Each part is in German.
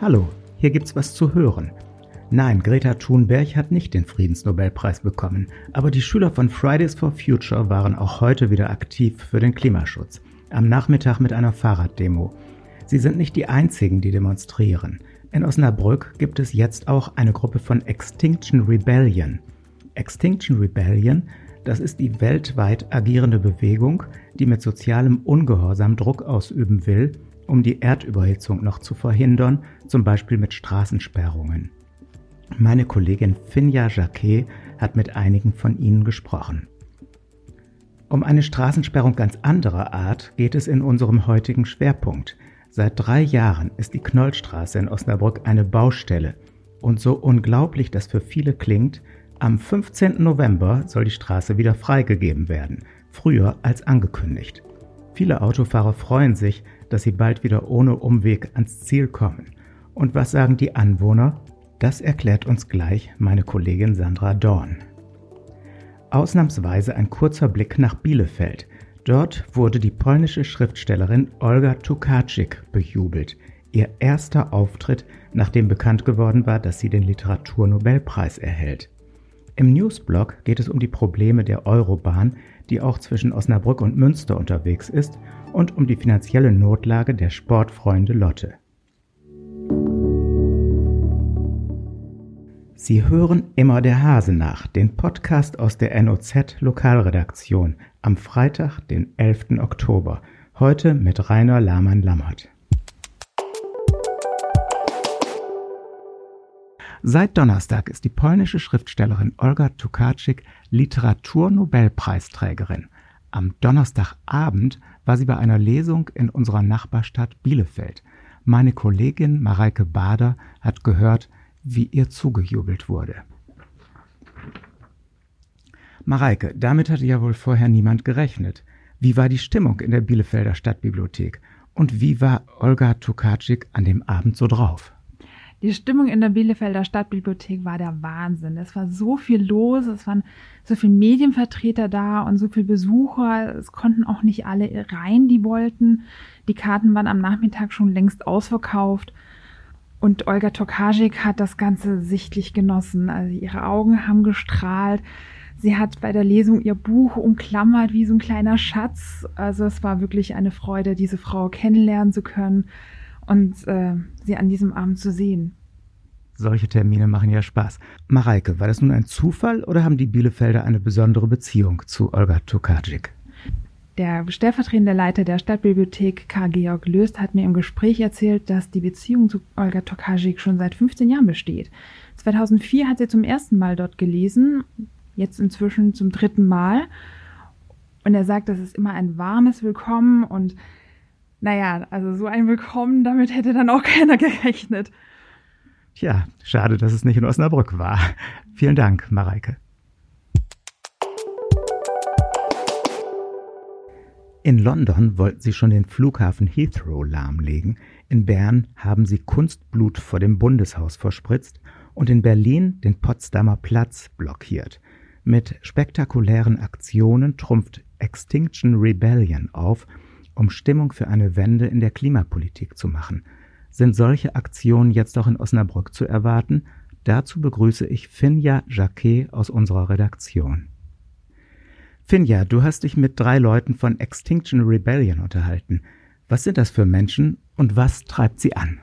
Hallo, hier gibt's was zu hören. Nein, Greta Thunberg hat nicht den Friedensnobelpreis bekommen, aber die Schüler von Fridays for Future waren auch heute wieder aktiv für den Klimaschutz. Am Nachmittag mit einer Fahrraddemo. Sie sind nicht die einzigen, die demonstrieren. In Osnabrück gibt es jetzt auch eine Gruppe von Extinction Rebellion. Extinction Rebellion, das ist die weltweit agierende Bewegung, die mit sozialem Ungehorsam Druck ausüben will, um die Erdüberhitzung noch zu verhindern, zum Beispiel mit Straßensperrungen. Meine Kollegin Finja Jacquet hat mit einigen von ihnen gesprochen. Um eine Straßensperrung ganz anderer Art geht es in unserem heutigen Schwerpunkt. Seit drei Jahren ist die Knollstraße in Osnabrück eine Baustelle. Und so unglaublich das für viele klingt, am 15. November soll die Straße wieder freigegeben werden, früher als angekündigt. Viele Autofahrer freuen sich, dass sie bald wieder ohne Umweg ans Ziel kommen. Und was sagen die Anwohner? Das erklärt uns gleich meine Kollegin Sandra Dorn. Ausnahmsweise ein kurzer Blick nach Bielefeld. Dort wurde die polnische Schriftstellerin Olga Tukaczyk bejubelt. Ihr erster Auftritt, nachdem bekannt geworden war, dass sie den Literaturnobelpreis erhält. Im Newsblog geht es um die Probleme der Eurobahn, die auch zwischen Osnabrück und Münster unterwegs ist, und um die finanzielle Notlage der Sportfreunde Lotte. Sie hören immer der Hase nach, den Podcast aus der NOZ Lokalredaktion am Freitag, den 11. Oktober. Heute mit Rainer Lahmann-Lammert. Seit Donnerstag ist die polnische Schriftstellerin Olga Tukaczyk Literaturnobelpreisträgerin. Am Donnerstagabend war sie bei einer Lesung in unserer Nachbarstadt Bielefeld. Meine Kollegin Mareike Bader hat gehört, wie ihr zugejubelt wurde. Mareike, damit hatte ja wohl vorher niemand gerechnet. Wie war die Stimmung in der Bielefelder Stadtbibliothek? Und wie war Olga Tukaczyk an dem Abend so drauf? Die Stimmung in der Bielefelder Stadtbibliothek war der Wahnsinn. Es war so viel los, es waren so viele Medienvertreter da und so viele Besucher. Es konnten auch nicht alle rein, die wollten. Die Karten waren am Nachmittag schon längst ausverkauft. Und Olga Tokarczyk hat das Ganze sichtlich genossen. Also ihre Augen haben gestrahlt. Sie hat bei der Lesung ihr Buch umklammert wie so ein kleiner Schatz. Also es war wirklich eine Freude, diese Frau kennenlernen zu können und äh, sie an diesem Abend zu sehen. Solche Termine machen ja Spaß. Mareike, war das nun ein Zufall oder haben die Bielefelder eine besondere Beziehung zu Olga Tokarczyk? Der stellvertretende Leiter der Stadtbibliothek Karl Georg Löst hat mir im Gespräch erzählt, dass die Beziehung zu Olga Tokarczyk schon seit 15 Jahren besteht. 2004 hat sie zum ersten Mal dort gelesen, jetzt inzwischen zum dritten Mal. Und er sagt, das ist immer ein warmes Willkommen und naja, also so ein Willkommen, damit hätte dann auch keiner gerechnet. Tja, schade, dass es nicht in Osnabrück war. Vielen Dank, Mareike. In London wollten sie schon den Flughafen Heathrow lahmlegen, in Bern haben sie Kunstblut vor dem Bundeshaus verspritzt und in Berlin den Potsdamer Platz blockiert. Mit spektakulären Aktionen trumpft Extinction Rebellion auf, um Stimmung für eine Wende in der Klimapolitik zu machen. Sind solche Aktionen jetzt auch in Osnabrück zu erwarten? Dazu begrüße ich Finja Jacquet aus unserer Redaktion. Finja, du hast dich mit drei Leuten von Extinction Rebellion unterhalten. Was sind das für Menschen und was treibt sie an?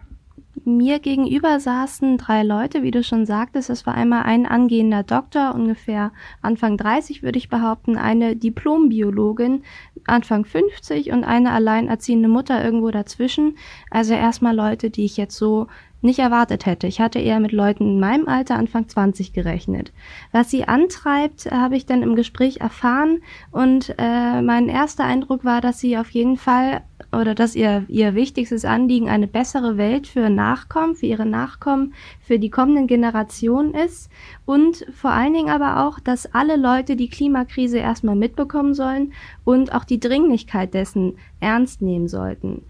Mir gegenüber saßen drei Leute, wie du schon sagtest. Es war einmal ein angehender Doktor, ungefähr Anfang 30 würde ich behaupten, eine Diplombiologin, Anfang 50 und eine alleinerziehende Mutter irgendwo dazwischen. Also erstmal Leute, die ich jetzt so nicht erwartet hätte. Ich hatte eher mit Leuten in meinem Alter Anfang 20 gerechnet. Was sie antreibt, habe ich dann im Gespräch erfahren und äh, mein erster Eindruck war, dass sie auf jeden Fall oder dass ihr ihr wichtigstes Anliegen eine bessere Welt für Nachkommen, für ihre Nachkommen, für die kommenden Generationen ist und vor allen Dingen aber auch, dass alle Leute die Klimakrise erstmal mitbekommen sollen und auch die Dringlichkeit dessen ernst nehmen sollten.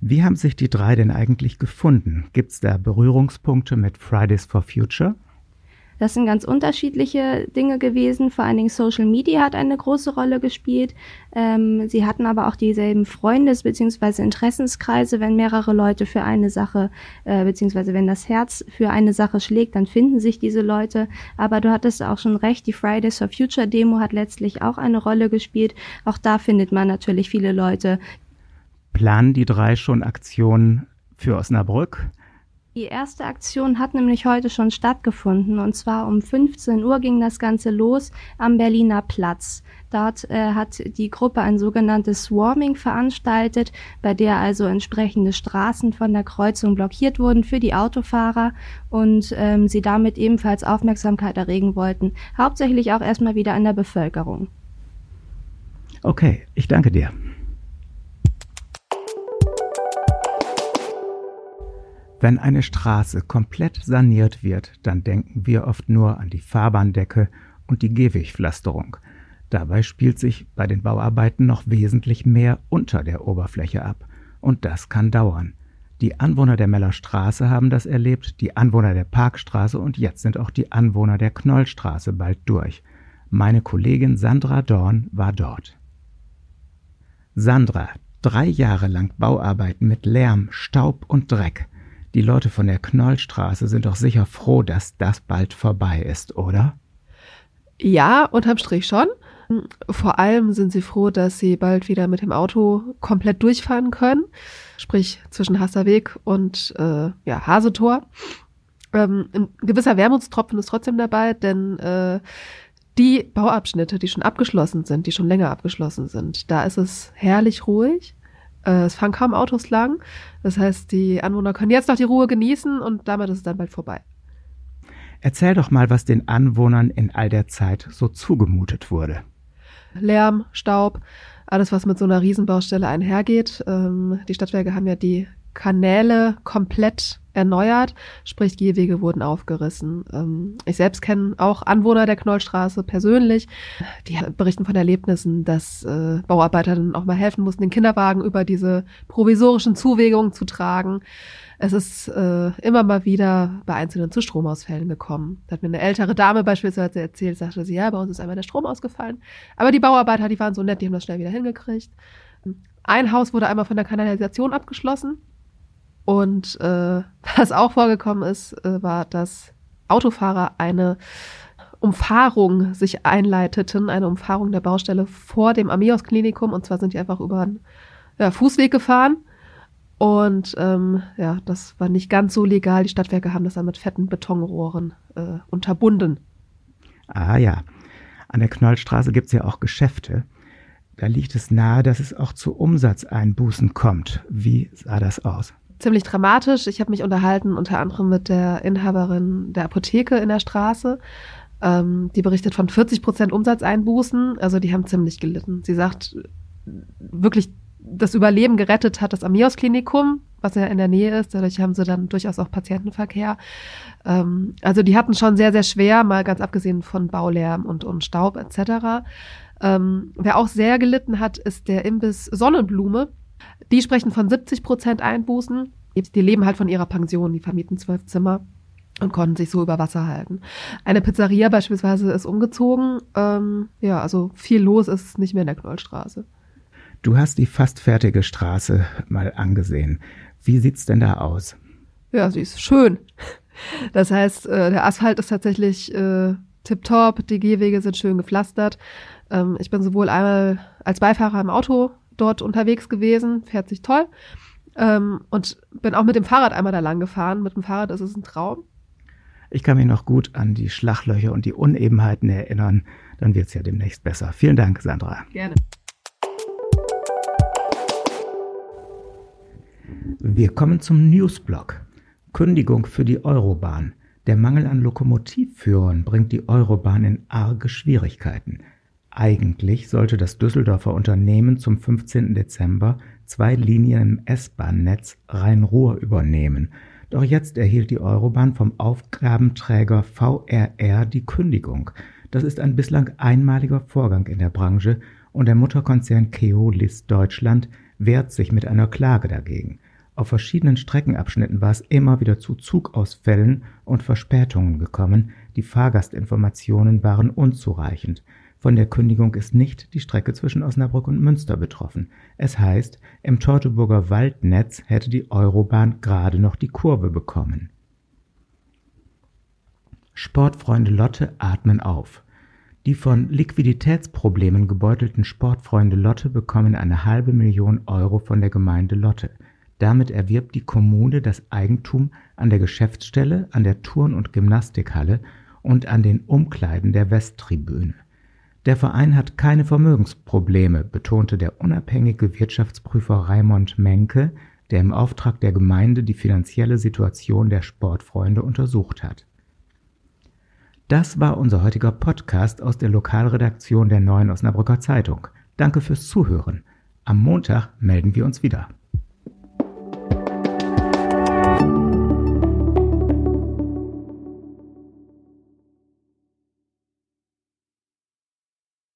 Wie haben sich die drei denn eigentlich gefunden? Gibt es da Berührungspunkte mit Fridays for Future? Das sind ganz unterschiedliche Dinge gewesen. Vor allen Dingen Social Media hat eine große Rolle gespielt. Ähm, sie hatten aber auch dieselben Freundes- bzw. Interessenskreise. Wenn mehrere Leute für eine Sache, äh, beziehungsweise wenn das Herz für eine Sache schlägt, dann finden sich diese Leute. Aber du hattest auch schon recht, die Fridays for Future Demo hat letztlich auch eine Rolle gespielt. Auch da findet man natürlich viele Leute. Planen die drei schon Aktionen für Osnabrück? Die erste Aktion hat nämlich heute schon stattgefunden und zwar um 15 Uhr ging das Ganze los am Berliner Platz. Dort äh, hat die Gruppe ein sogenanntes Swarming veranstaltet, bei der also entsprechende Straßen von der Kreuzung blockiert wurden für die Autofahrer und ähm, sie damit ebenfalls Aufmerksamkeit erregen wollten, hauptsächlich auch erstmal wieder an der Bevölkerung. Okay, ich danke dir. Wenn eine Straße komplett saniert wird, dann denken wir oft nur an die Fahrbahndecke und die Gehwegpflasterung. Dabei spielt sich bei den Bauarbeiten noch wesentlich mehr unter der Oberfläche ab. Und das kann dauern. Die Anwohner der Meller Straße haben das erlebt, die Anwohner der Parkstraße und jetzt sind auch die Anwohner der Knollstraße bald durch. Meine Kollegin Sandra Dorn war dort. Sandra, drei Jahre lang Bauarbeiten mit Lärm, Staub und Dreck. Die Leute von der Knollstraße sind doch sicher froh, dass das bald vorbei ist, oder? Ja, unterm Strich schon. Vor allem sind sie froh, dass sie bald wieder mit dem Auto komplett durchfahren können, sprich zwischen Hasserweg und äh, ja, Hasetor. Ähm, ein gewisser Wermutstropfen ist trotzdem dabei, denn äh, die Bauabschnitte, die schon abgeschlossen sind, die schon länger abgeschlossen sind, da ist es herrlich ruhig. Äh, es fahren kaum Autos lang. Das heißt, die Anwohner können jetzt noch die Ruhe genießen und damit ist es dann bald vorbei. Erzähl doch mal, was den Anwohnern in all der Zeit so zugemutet wurde. Lärm, Staub, alles, was mit so einer Riesenbaustelle einhergeht. Ähm, die Stadtwerke haben ja die Kanäle komplett erneuert, sprich Gehwege wurden aufgerissen. Ähm, ich selbst kenne auch Anwohner der Knollstraße persönlich, die berichten von Erlebnissen, dass äh, Bauarbeiter dann auch mal helfen mussten, den Kinderwagen über diese provisorischen Zuwegungen zu tragen. Es ist äh, immer mal wieder bei einzelnen zu Stromausfällen gekommen. Da hat mir eine ältere Dame beispielsweise erzählt, sagte sie, ja, bei uns ist einmal der Strom ausgefallen. Aber die Bauarbeiter, die waren so nett, die haben das schnell wieder hingekriegt. Ein Haus wurde einmal von der Kanalisation abgeschlossen. Und äh, was auch vorgekommen ist, äh, war, dass Autofahrer eine Umfahrung sich einleiteten, eine Umfahrung der Baustelle vor dem Amios Klinikum. Und zwar sind die einfach über einen ja, Fußweg gefahren. Und ähm, ja, das war nicht ganz so legal. Die Stadtwerke haben das dann mit fetten Betonrohren äh, unterbunden. Ah ja, an der Knollstraße gibt's ja auch Geschäfte. Da liegt es nahe, dass es auch zu Umsatzeinbußen kommt. Wie sah das aus? Ziemlich dramatisch. Ich habe mich unterhalten unter anderem mit der Inhaberin der Apotheke in der Straße. Ähm, die berichtet von 40 Prozent Umsatzeinbußen. Also die haben ziemlich gelitten. Sie sagt, wirklich das Überleben gerettet hat das Amios Klinikum, was ja in der Nähe ist. Dadurch haben sie dann durchaus auch Patientenverkehr. Ähm, also die hatten schon sehr, sehr schwer, mal ganz abgesehen von Baulärm und, und Staub etc. Ähm, wer auch sehr gelitten hat, ist der Imbiss Sonnenblume. Die sprechen von 70 Prozent Einbußen. Die leben halt von ihrer Pension, die vermieten zwölf Zimmer und konnten sich so über Wasser halten. Eine Pizzeria beispielsweise ist umgezogen. Ähm, ja, also viel los ist nicht mehr in der Knollstraße. Du hast die fast fertige Straße mal angesehen. Wie sieht's denn da aus? Ja, sie ist schön. Das heißt, äh, der Asphalt ist tatsächlich äh, tipptopp, die Gehwege sind schön gepflastert. Ähm, ich bin sowohl einmal als Beifahrer im Auto dort unterwegs gewesen, fährt sich toll. Ähm, und bin auch mit dem Fahrrad einmal da lang gefahren. Mit dem Fahrrad ist es ein Traum. Ich kann mich noch gut an die Schlachlöcher und die Unebenheiten erinnern. Dann wird's ja demnächst besser. Vielen Dank, Sandra. Gerne. Wir kommen zum Newsblock. Kündigung für die Eurobahn. Der Mangel an Lokomotivführern bringt die Eurobahn in arge Schwierigkeiten. Eigentlich sollte das Düsseldorfer Unternehmen zum 15. Dezember zwei Linien im S-Bahn-Netz Rhein-Ruhr übernehmen. Doch jetzt erhielt die Eurobahn vom Aufgabenträger VRR die Kündigung. Das ist ein bislang einmaliger Vorgang in der Branche und der Mutterkonzern Keolis Deutschland wehrt sich mit einer Klage dagegen. Auf verschiedenen Streckenabschnitten war es immer wieder zu Zugausfällen und Verspätungen gekommen, die Fahrgastinformationen waren unzureichend. Von der Kündigung ist nicht die Strecke zwischen Osnabrück und Münster betroffen. Es heißt, im Teutoburger Waldnetz hätte die Eurobahn gerade noch die Kurve bekommen. Sportfreunde Lotte atmen auf. Die von Liquiditätsproblemen gebeutelten Sportfreunde Lotte bekommen eine halbe Million Euro von der Gemeinde Lotte. Damit erwirbt die Kommune das Eigentum an der Geschäftsstelle, an der Turn- und Gymnastikhalle und an den Umkleiden der Westtribüne. Der Verein hat keine Vermögensprobleme, betonte der unabhängige Wirtschaftsprüfer Raimond Menke, der im Auftrag der Gemeinde die finanzielle Situation der Sportfreunde untersucht hat. Das war unser heutiger Podcast aus der Lokalredaktion der Neuen Osnabrücker Zeitung. Danke fürs Zuhören. Am Montag melden wir uns wieder.